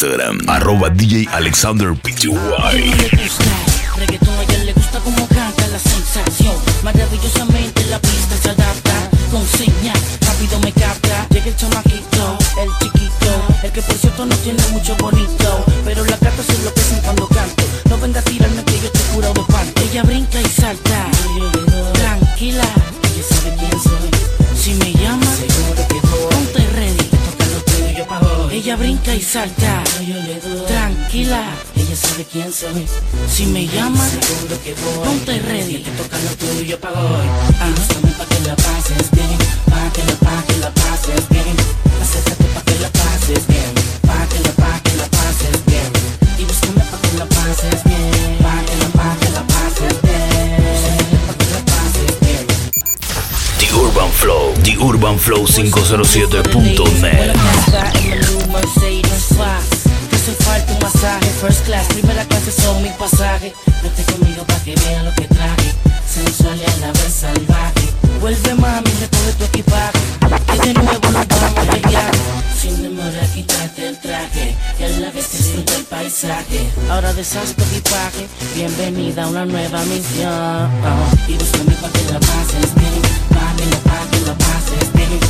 Instagram, arroba DJ Alexander Pty. Reggaetón a ella le gusta como canta la sensación. Maravillosamente la pista se adapta. Con señas, rápido me capta. Llega el chamaquito, el chiquito. El que por cierto no tiene mucho bonito. Brinca y salta. Tranquila, ella sabe quién soy. Si me llama, seguro que voy. Ponte ready. Que toca lo tuyo, yo pago. Ah, búscame pa' que la pases bien. Pa' que la, pa' que la pases bien. Acércate pa' que la pases bien. Pa' que la, pa' que la pases bien. Y búscame pa' que la pases bien. Pa' que la, pa' que la pases bien. Búscame pa' que la pases bien. The Urban Flow, The Urban Flow 507.net. masaje, first class, primera clase son mi pasaje. Vete conmigo pa' que vean lo que traje. Sensual y a la vez salvaje. Vuelve mami, recoge tu equipaje. Que de nuevo nos vamos de viaje. Sin demora, quítate el traje. Y a la vez disfruta el paisaje. Ahora deshaz tu equipaje. Bienvenida a una nueva misión. Y búscame pa' que la pases bien. Que la, pa' que la pases bien.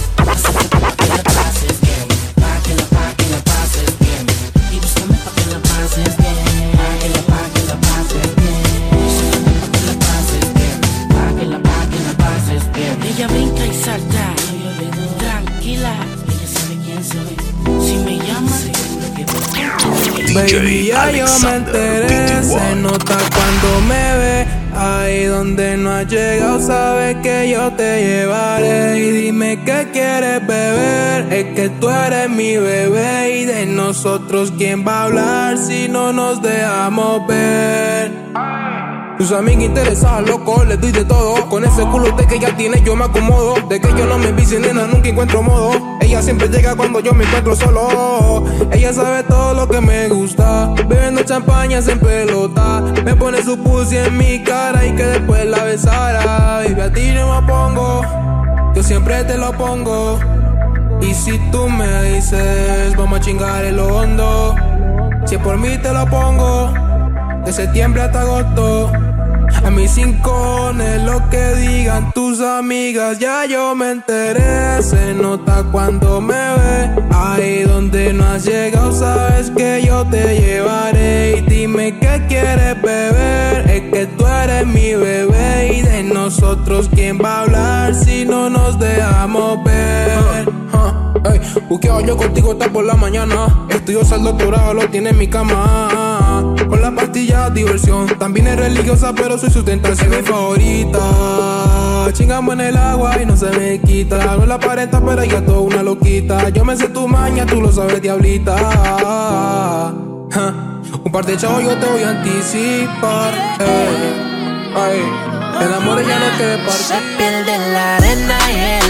DJ Alexander se nota cuando me ve. Ahí donde no has llegado, sabes que yo te llevaré. Y dime qué quieres beber, es que tú eres mi bebé. Y de nosotros, ¿quién va a hablar si no nos dejamos ver? Tus amigas interesadas, loco, les doy de todo. Con ese culo de que ya tiene, yo me acomodo. De que yo no me vicio, nena, nunca encuentro modo. Ella siempre llega cuando yo me encuentro solo. Ella sabe todo lo que me gusta. Bebiendo champaña en pelota. Me pone su pussy en mi cara y que después la besara. Baby, a ti no me pongo. Yo siempre te lo pongo. Y si tú me dices, vamos a chingar el hondo. Si es por mí te lo pongo. De septiembre hasta agosto. A mis es lo que digan tus amigas, ya yo me enteré. Se nota cuando me ve. Ahí donde no has llegado, sabes que yo te llevaré. Y dime qué quieres beber. Es que tú eres mi bebé. Y de nosotros, ¿quién va a hablar si no nos dejamos ver? Ey, buqueo yo contigo hasta por la mañana. Estudio el doctorado, lo tiene en mi cama. Con la pastilla diversión. También es religiosa, pero soy su tentación mi favorita. Chingamos en el agua y no se me quita. No la aparenta, pero ella es toda una loquita. Yo me sé tu maña, tú lo sabes, diablita. Un par de chavos yo te voy a anticipar. Ey, ay, el amor ya no te Se parte. pierde en la arena y el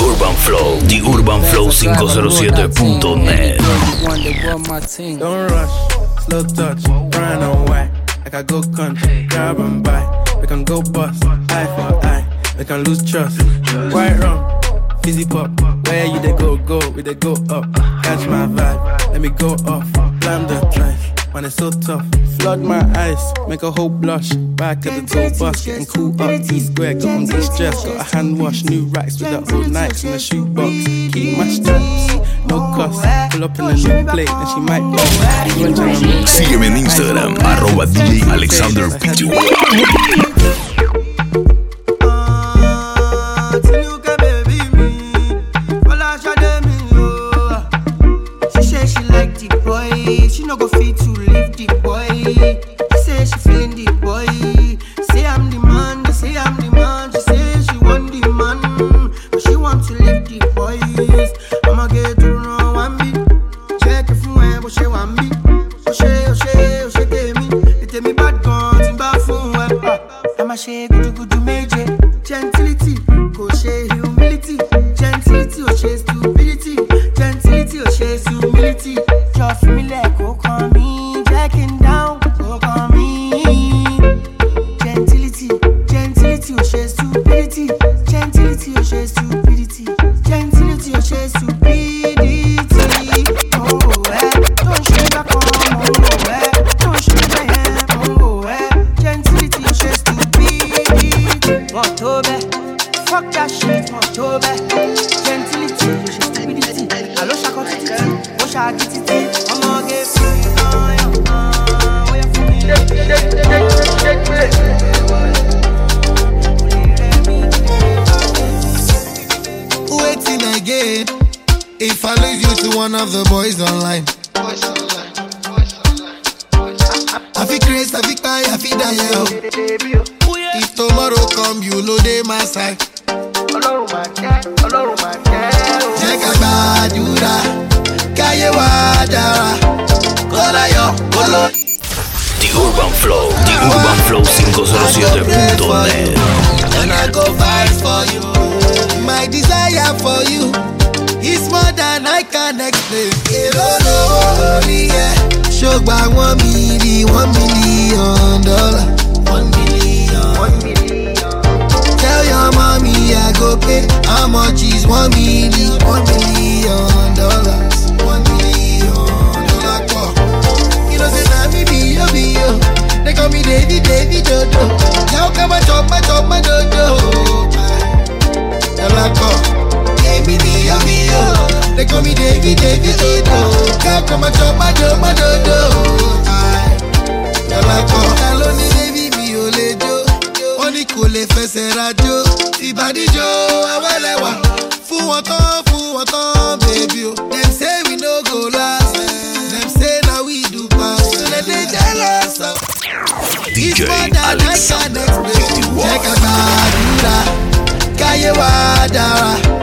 Urban Flow, The Urban Flow 507.net. Don't rush, slow touch, and white. Like I go country, grab and buy. We can go bust, eye for eye. We can lose trust. White rum, fizzy pop. Where you they go, go, we they go up. Catch my vibe, let me go off. Blam the trash, man it's so tough. Flood my eyes, make a whole blush. Back at the tour bus, getting cool up. T square, got on distress. Got a hand wash, new racks with the old Nikes in the shoebox. Keep my straps, no cost. Pull up in a new plate, and she might bust. Even when I'm okay, Sígueme en Instagram, arroba DJ Alexander P2. If I lose you to one of the boys online. I feel crazy, I feel cry, I feel die. If tomorrow come, you know they my side. Jẹ́ ká gbàdúrà, káyé wá dára. Kọ́lá yọ, kọ́lọ́. The Urban Flow, The Urban Flow 507.net. And I go fight for you. My desire for you is more than I can explain. Lórí ẹ̀. Ṣògbà one million, one million dollar. One million. Tell your mommy I go pay. How much is one million? One million dollars. One million dollar pọ̀. You know say na me be yo be yo. They call me Davy Davy Dodo. Now come and chop my chop my dodo. Dollar pọ̀. Baby be yo be. They call me Davy Davy Dodo. Now come and chop my my dodo. Dollar pọ̀. Ta ló ní Davy mi ò lè jó? Wọ́n ní kò lè fẹsẹ̀ rajó. Ìbàdíjọ́ awẹ́lẹ́wà. Fún wọn tán, fún wọn tán, baby oh. o. Dem say we no go last. Dem say na we do pass. So dem dey jealous oh. of. DJ Alexander can explain. Jẹ́ ká gbàdúrà, káyé dára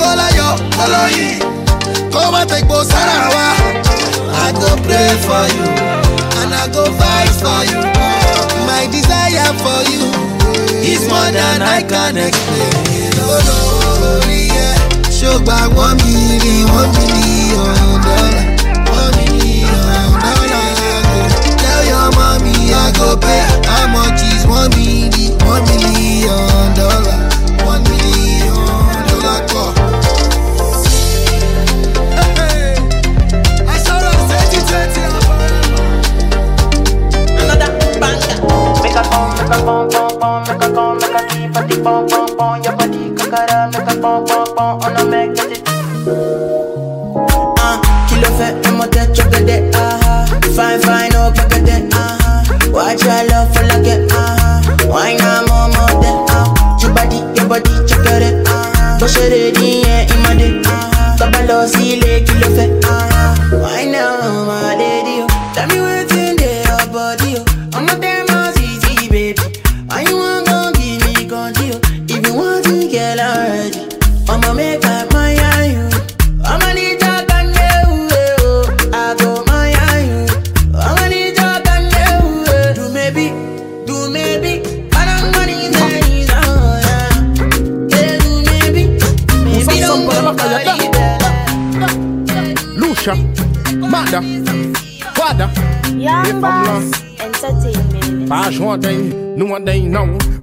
kola yo, kola yi Come and take both Sarawa I go pray for you And I go fight for you. My desire for you Is more than I can explain. Lórí ẹ̀ ṣùgbọ́n wọ́n mi rí.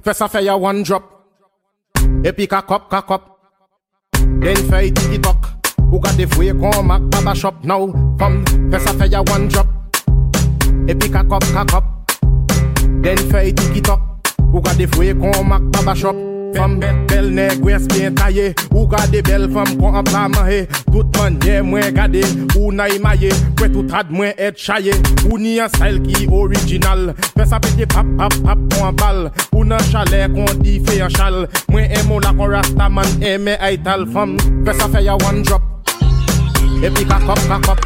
First a fire one drop. Epic a cup, cock cup. Then fire tiki talk. Who got the way come back Baba shop now? From first a fire one drop. Epic a cup, cock cup. Then fire tiki talk. Who got the way come back to the shop? Femme bel nèg wès bien taillé. Ou gade belle femme kon an pla manje Tout manye mwen gade Ou na imaye Pwè tout ad mwen et chaye Ou ni an style ki original. Fè sa pete pap pap pap kon an bal Ou nan chalet kon di fe an chal Mwen emo la kon rasta man eme ay tal femme. Fè sa fè ya one drop. E pi kakop kakop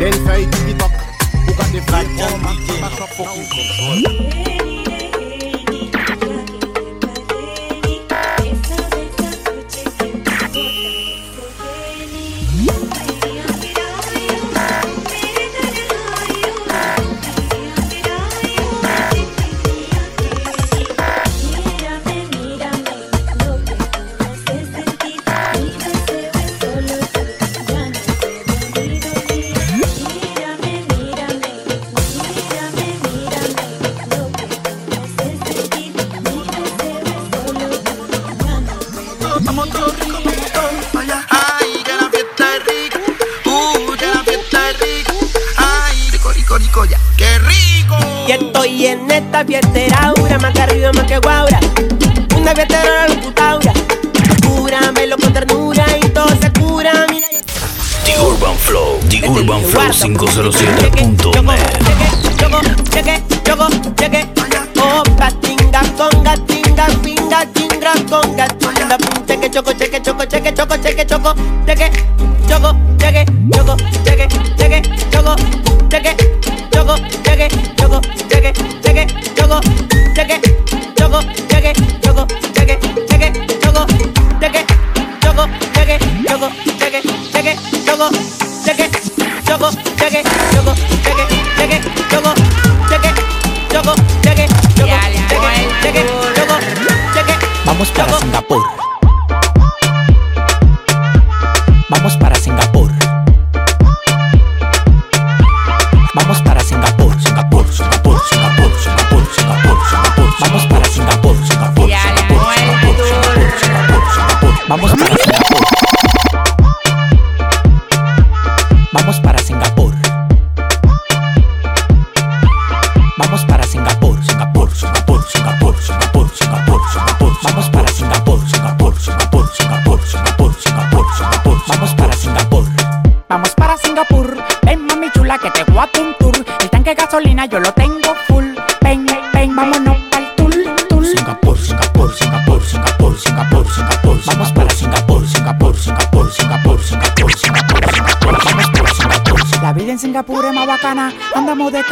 Den fè yi tiki tok Ou gade fè kon mak baba shop Vamos esta fiestera, aura, más que arriba, más que guaura. Una fiestera locutaura. Cúramelo con ternura y todo se cura. Mira, The Urban Flow, The Urban Flow 507.net. choco, cheque, choco, cheque. Opa, tinga, conga, tinga, pinga, tinga, conga, tinga, cheque, choco, cheque, choco, cheque, choco, cheque, choco, cheque,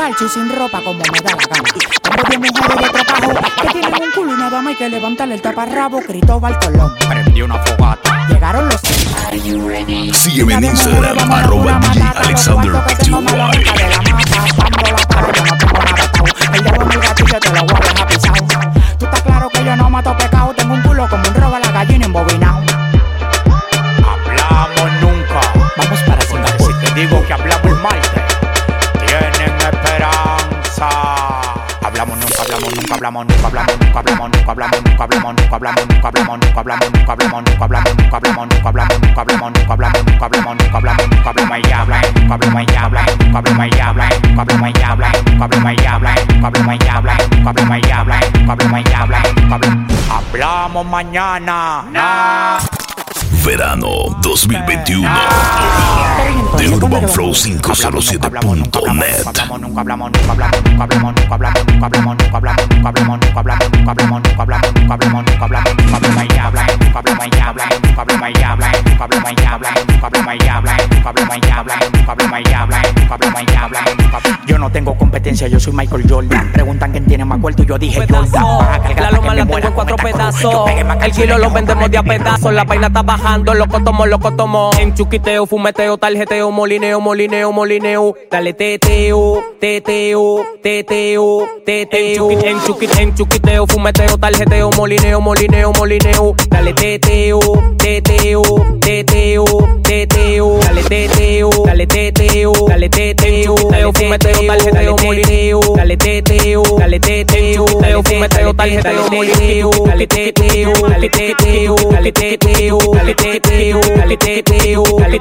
calcio y sin ropa como me da la gana. Tengo 10 mujeres de trabajo que tienen un culo y nada más hay que levantarle el taparrabo. Cristóbal Colón. Nunca, hablamos nunca, hablamos nunca, hablamos nunca, hablamos nunca, hablamos nunca, hablamos nunca, hablamos nunca, hablamos nunca, hablamos y hablamos nunca, hablamos y hablamos nunca, hablamos y hablamos nunca, hablamos nunca, hablamos nunca, hablamos nunca, hablamos nunca, hablamos nunca, hablamos. Hablamos mañana. Verano 2021 de Urban Flow 507.net. Yo no tengo competencia, yo soy Michael Jordan. Preguntan quién tiene más cuarto y yo dije Jordan. La loma la tengo cuatro pedazos. El kilo lo vendemos de a pedazos. La vaina está bajando loco tomo, loco tomo. En chuquiteo, fumeteo, tarjeteo, molineo, molineo, molineo. Dale teteo, teteo, teteo, teteo. En chuquiteo, en chuquiteo, fumeteo, tarjeteo, molineo, molineo, molineo. Dale teteo, teteo, teteo, teteo, dale teteo, dale teteo, dale teteo, dale fumeteo, tarjeteo, molineo, dale teteo, dale teteo, dale fumeteo, tarjeteo, molineo, dale teteo, dale teteo, dale teteo, dale teteo, dale teteo, dale teteo, dale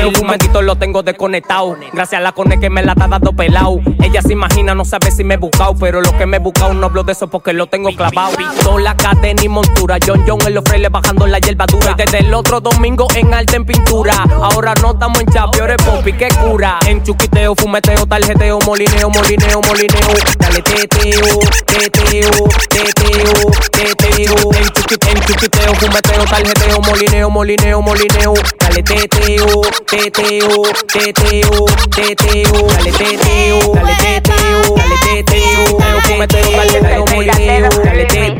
el fumetito lo tengo desconectado, gracias a la cone que me la está dando pelado, ella se imagina, no sabe si me he buscado, pero lo que me he buscado no hablo de eso porque lo tengo clavado, pistola, cadena y montura, John John en los frailes bajando la hierba dura, desde el otro domingo en arte en pintura, ahora no estamos en chapiores, popi, que cura, en chuquiteo, fumeteo, tarjeteo, molineo, molineo, molineo, dale teteo, teteo, teteo, teteo, en chuquiteo, en chuquiteo, fumeteo, tarjeteo, molineo, molineo, molineo, dale teteo, teteo, teteo, teteo, dale teteo, dale teteo, dale teteo, fumeteo, tarjeteo, molineo, dale teteo.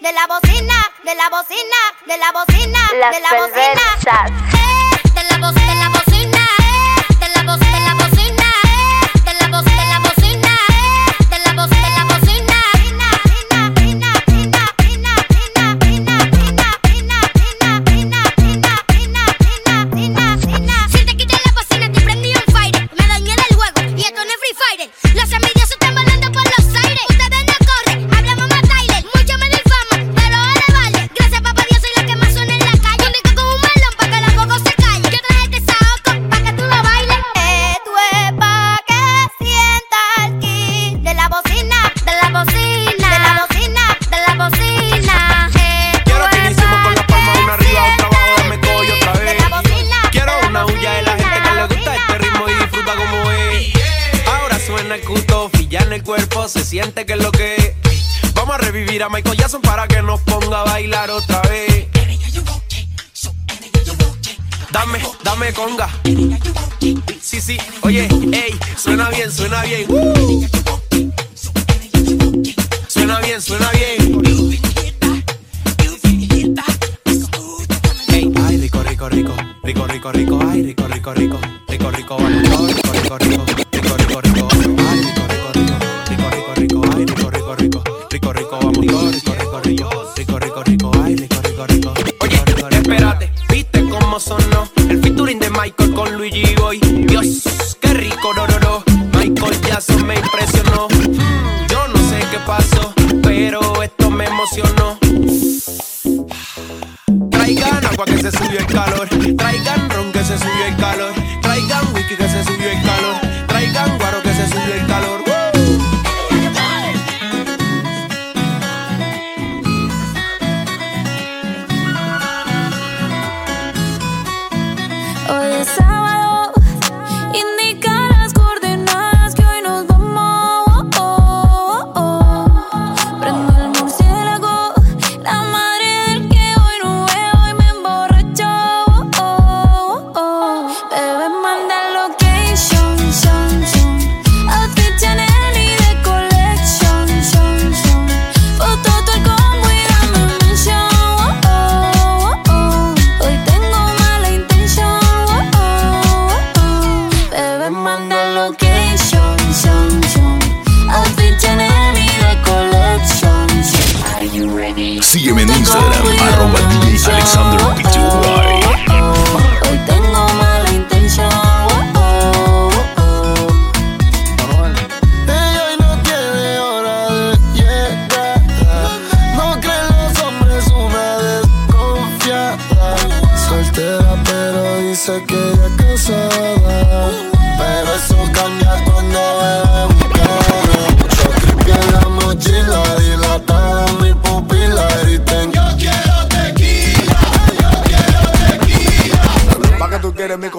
De la bocina, de la bocina, de la bocina, de la bocina. En el cuerpo, se siente que es lo que es. Vamos a revivir a Michael Jackson para que nos ponga a bailar otra vez. Dame, dame conga. Sí, sí, oye, ey, suena bien, suena bien. Uh. Suena bien, suena bien. Ay, rico, rico, rico, rico, rico, rico, ay, rico, rico, rico, rico, rico, rico, rico, rico, rico,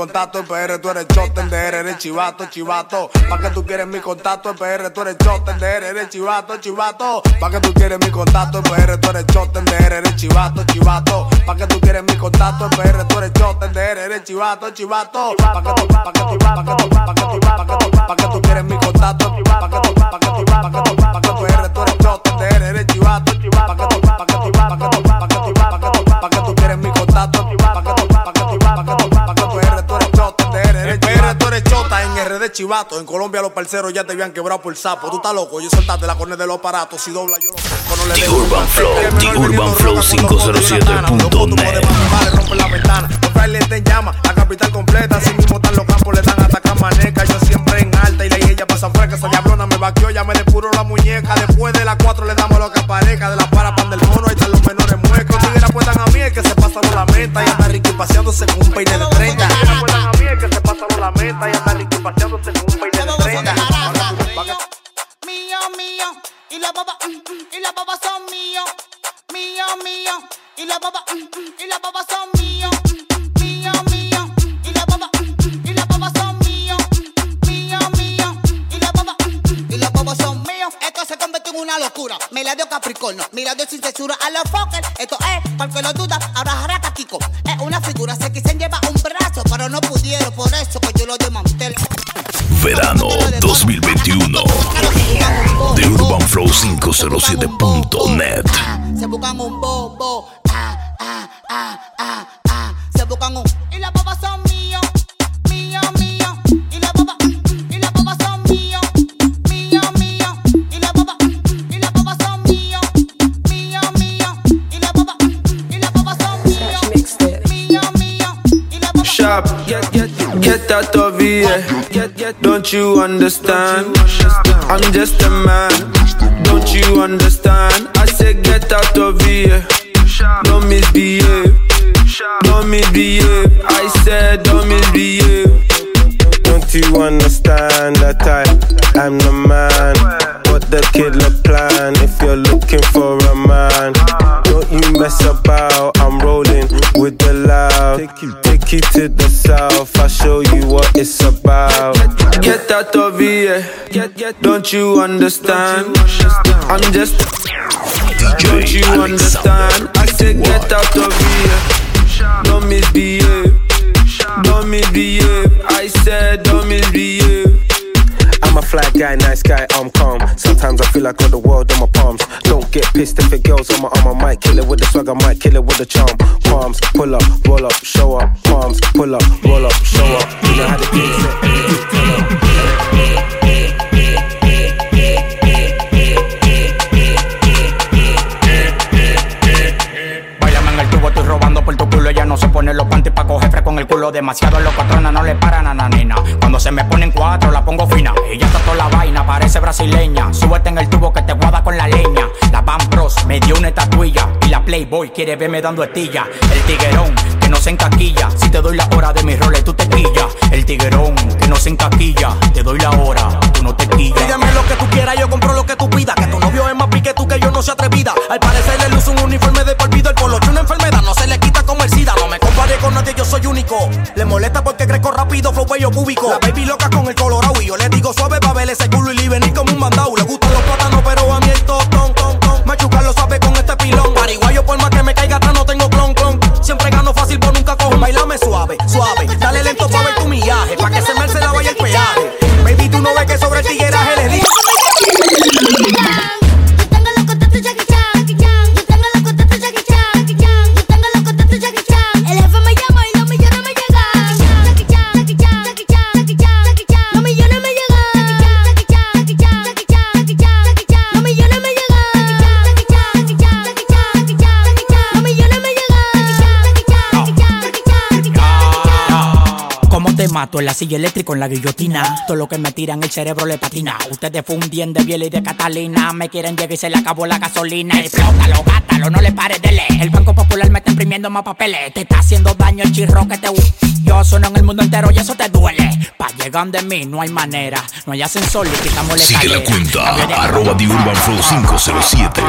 contacto PR, tú eres chotender, eres chivato, chivato. Pa' que tú quieres mi contacto en PR, tú eres chotender, eres chivato, chivato. Pa' que tú quieres mi contacto en PR, tú eres chotender, eres chivato, chivato. Pa' que tú quieres mi contacto en PR, tú eres chotender, eres chivato, chivato. Pa' que tú, pa' que tú, pa' que tú, pa' que tú, pa' que tú, pa' que tú quieres mi contacto, Chivato. En Colombia los parceros ya te habían quebrado por sapo. Tú estás loco, yo soltaste la cornea de los aparatos. Si dobla, yo lo saco, no le The dejo. Urban Flow, The Urban Flow roca con dos fotos y una tana. Los putos 507.net. de Panamá le rompen la ventana. Los frailes te llaman, la capital completa. Así mismo están los campos, le dan hasta camaneca. Yo siempre en alta y la ella pasa fresca. Esa diablona me vaqueó, ya me depuró la muñeca. Después de las cuatro le damos lo que aparezca. De la para pan del mono, ahí están los menores muecos. Tigres apuestan a mí, el que se pasa no la meta. Y anda Ricky paseándose con un peine de 30. Tigres apuestan a mí, el que se pasa no la meta. Y anda Paseándose con un peine de 30. mío, mío, y la baba, mm, mm, y la baba son mío, mío, mío, y la baba, mm, y la baba son mío, mío, mío, y la baba, y la baba son mío, mío, mío, y la baba, y la baba son mío. Esto se convirtió en una locura. Me la dio Capricornio, me la dio sin censura a los Fokker. Esto es, para que lo duda, ahora jarata Kiko. Es una figura, se quisen llevar un brazo, pero no pudieron, por eso que yo lo desmantelé. Verano 2021. The Urban Flow 507.net. Se buscan un bobo. Get, out of here. Don't you understand? I'm just a man. Don't you understand? I said, get out of here. Don't misbehave. Don't misbehave. I said, don't misbehave. Don't you understand that I am the man? What the killer plan if you're looking for a man? Uh-huh. Don't you mess about, Take you, take you to the south, I'll show you what it's about. Get out of here, don't you understand? I'm just, don't you understand? I said, get out of here, don't misbehave. Don't misbehave. I said don't misbehave. I'm a fly guy, nice guy, I'm calm. Sometimes I feel like got the world on my palms. Don't get pissed if it girls on my arm. I might kill it with the swag, I might kill it with the charm. Palms, pull up, roll up, show up. Palms, pull up, roll up, show up. You know how el tubo, estoy robando por tu culo. Ella no se pone los panties pa' coger fresco con el culo. Demasiado los patronas no le paran a nanina. Cuando se me ponen cuatro, la pongo fina. Brasileña. Súbete en el tubo que te guada con la leña. La Van Bros me dio una estatuilla. Y la Playboy quiere verme dando estilla. El tiguerón que no se encaquilla. Si te doy la hora de mis roles, tú te quillas. El tiguerón que no se encaquilla. Te doy la hora, tú no te quillas. Pídeme lo que tú quieras, yo compro lo que tú pidas. Que tu novio es más pique tú que yo no sea atrevida. Al parecer le luce un uniforme de por vida. El polo una enfermedad, no se yo soy único. Le molesta porque crezco rápido, flow bello cúbico. La baby loca con el colorado y yo le digo suave pa' ver ese culo y le venir como un mandado. Le gustan los plátanos, pero a mí el tostón, ton, ton. Machucarlo suave con este pilón. Pariguayo, por más que me caiga atrás, no tengo clon, clon. Siempre gano fácil, por nunca cojo. Bailame suave, suave. Dale lento pa' ver tu millaje. Pa' que se me se la vaya el peaje. Baby, tú no ves que sobre el tigueraje le digo. Mato? En la silla eléctrica, en la guillotina. Todo lo que me tiran, el cerebro le patina. Ustedes fundien de Biel y de Catalina. Me quieren llegar y se le acabó la gasolina. Explótalo, gátalo, no le pares de leer. El Banco Popular me está imprimiendo más papeles. Te está haciendo daño el chirro que te. Yo sueno en el mundo entero y eso te duele. Pa' llegar de mí no hay manera. No hay ascensor y quitamos la Sigue la cuenta, arroba The Urban Flow 507.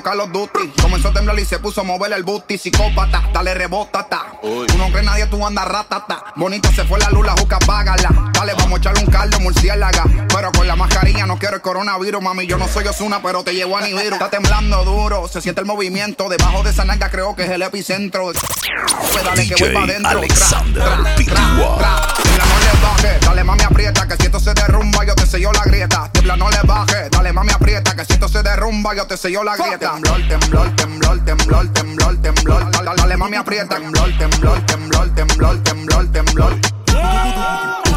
jugando Call. Comenzó a temblar y se puso a mover el booty. Psicópata, dale rebótata. Tú no crees nadie, tú andas ratata. Bonita se fue la luz, la juca, págala. Dale, vamos a echarle un caldo murciélaga. Pero con la mascarilla no quiero el coronavirus, mami. Yo no soy Osuna, pero te llevo a Nibiru. Está temblando duro, se siente el movimiento. Debajo de esa nalga creo que es el epicentro. Pues dale que voy pa' adentro. Alexander dale mami aprieta, que si esto se derrumba, yo te sello la grieta. Tibla no le baje, dale mami aprieta, que si esto se derrumba, yo te sello la grieta temblor, temblor, temblor, temblor, temblor, temblor. Dale, dale mami, aprieta. Temblor, temblor, temblor, temblor, temblor, temblor.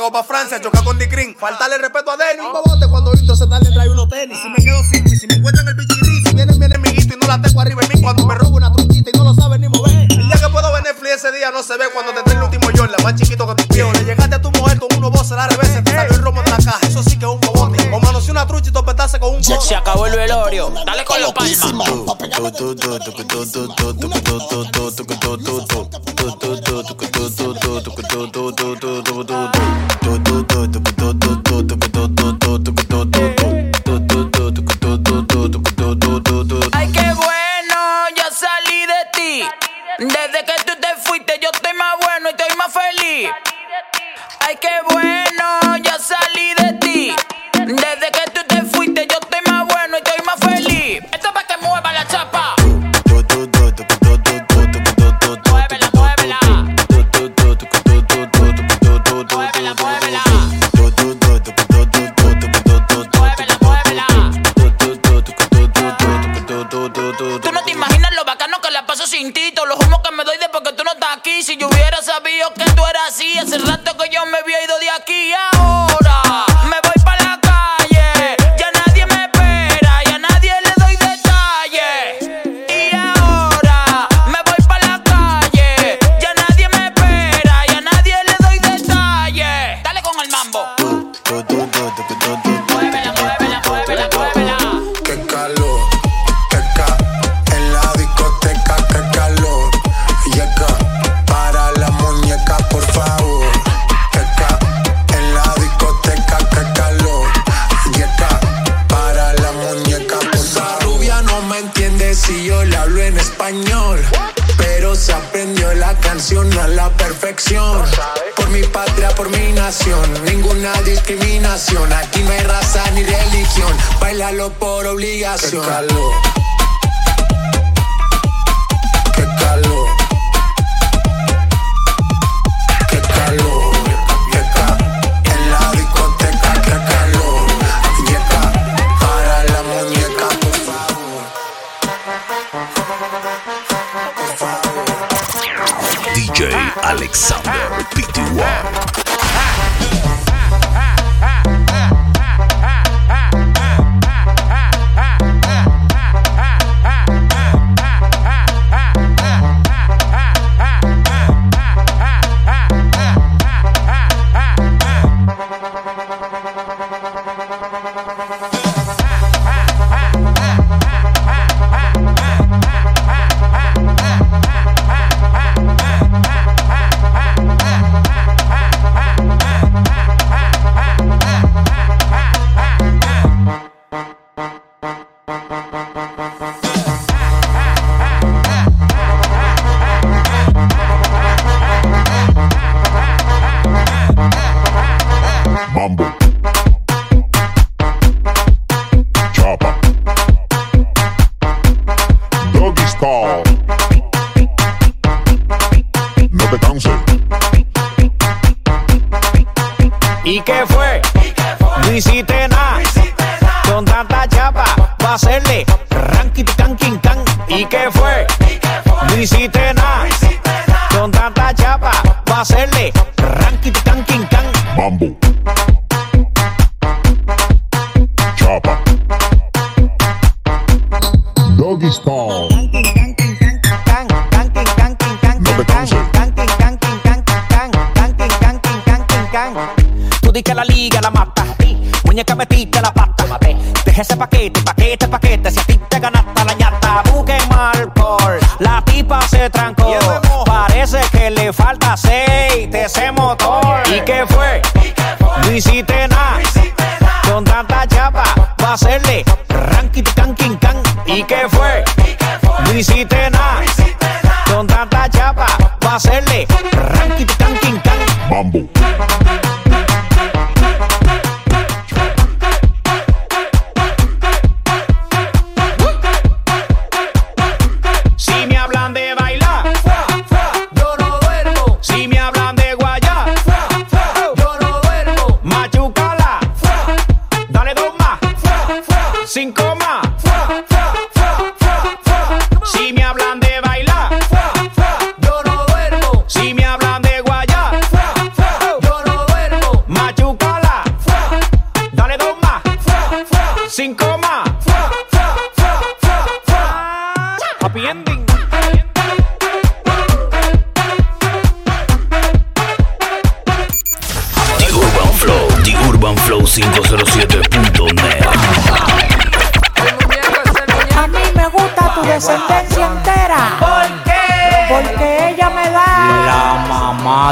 pago pa' Francia, choca con Dicrin. Faltarle respeto a Denny. Un bobote cuando intro se tal trae unos tenis. Si me quedo sin y si me encuentran el bichirí. Si vienen, viene mi guito y no la tengo arriba en mí. Cuando me robo una truquita y no lo saben ni mover. El día que puedo ver Netflix ese día no se ve cuando te trae el último yo, la más chiquito que tu viejo. Le llegaste a tu mujer con uno voces la revés, te salió el romo de la caja. Eso sí que es un bobote. O manoseó una trucha y topetaste con un bote. Se acabó el velorio. Dale con los palmas. obligación. Qué calor. Qué calor. En la discoteca, qué calor. Para la muñeca, DJ Alexander Pty. hacerle sin coma. Happy ending. The Urban Flow, The Urban Flow 5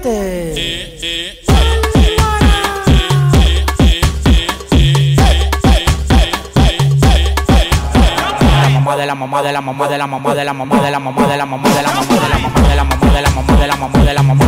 caliente. Eh, eh, eh, de la mamá de la mamá de la mamá de la mamá de la mamá de la mamá de la mamá de la mamá de la mamá de la mamá de la mamá de la mamá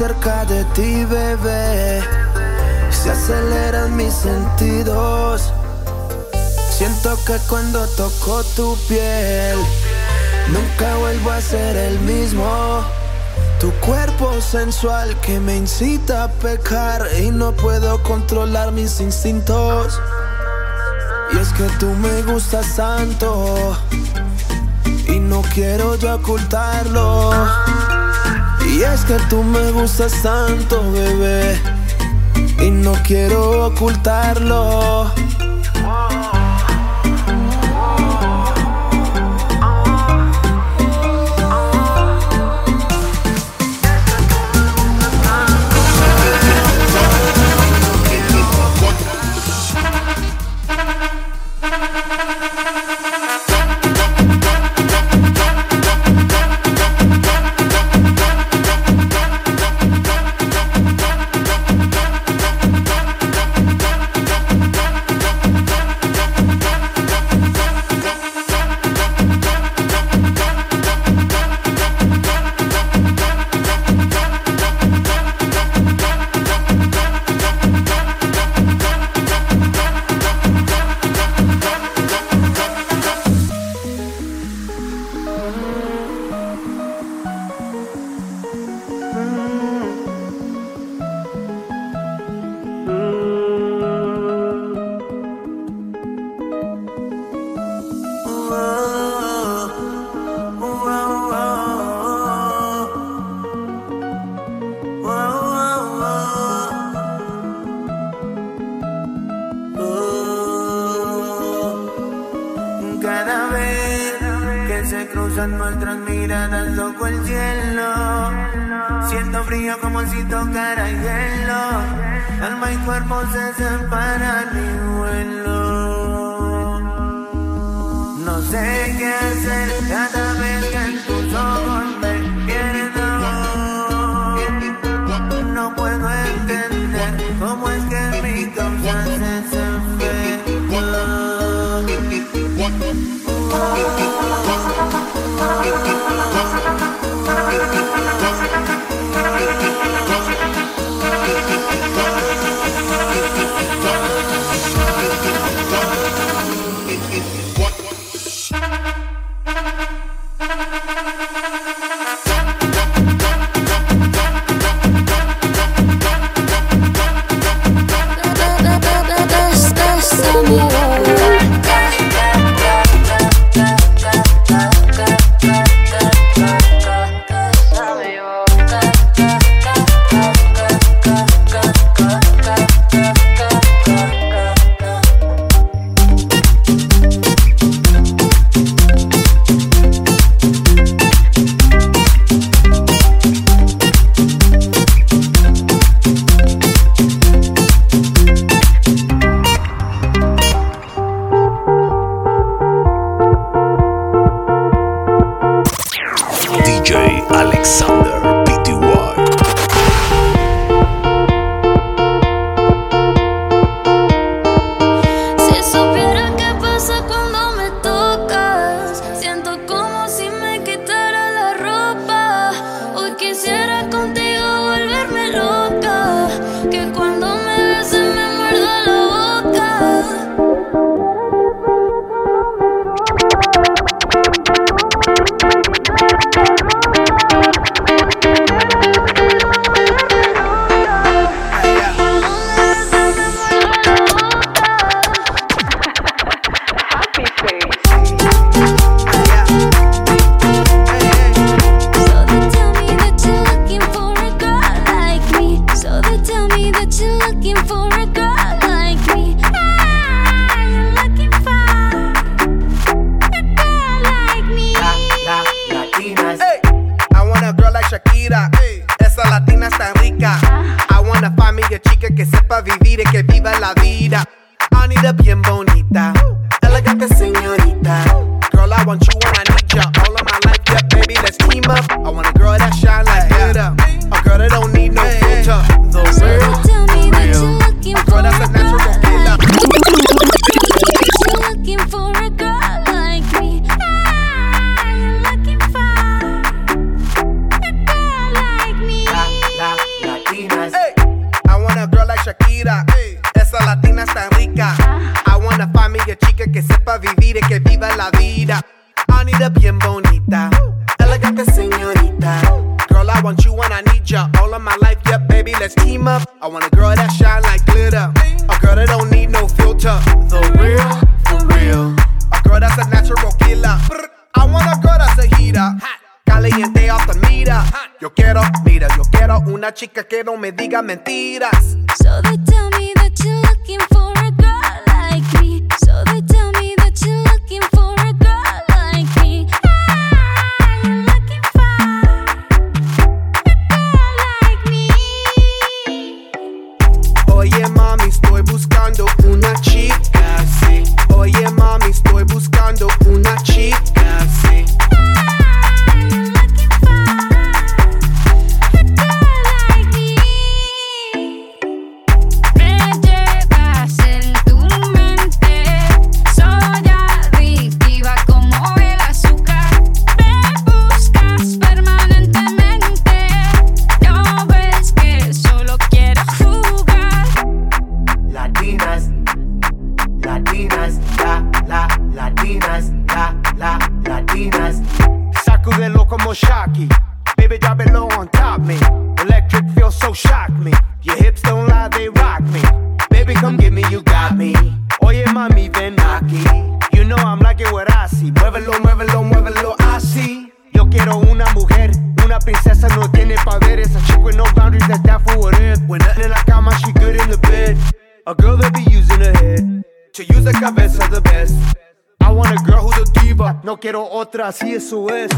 cerca de ti, bebé, se aceleran mis sentidos. Siento que cuando toco tu piel, nunca vuelvo a ser el mismo. Tu cuerpo sensual que me incita a pecar y no puedo controlar mis instintos. Y es que tú me gustas tanto y no quiero yo ocultarlo. Y es que tú me gustas tanto, bebé, y no quiero ocultarlo. pa' vivir es que viva la vida. Anida bien bonita me digas mentiras. y eso es.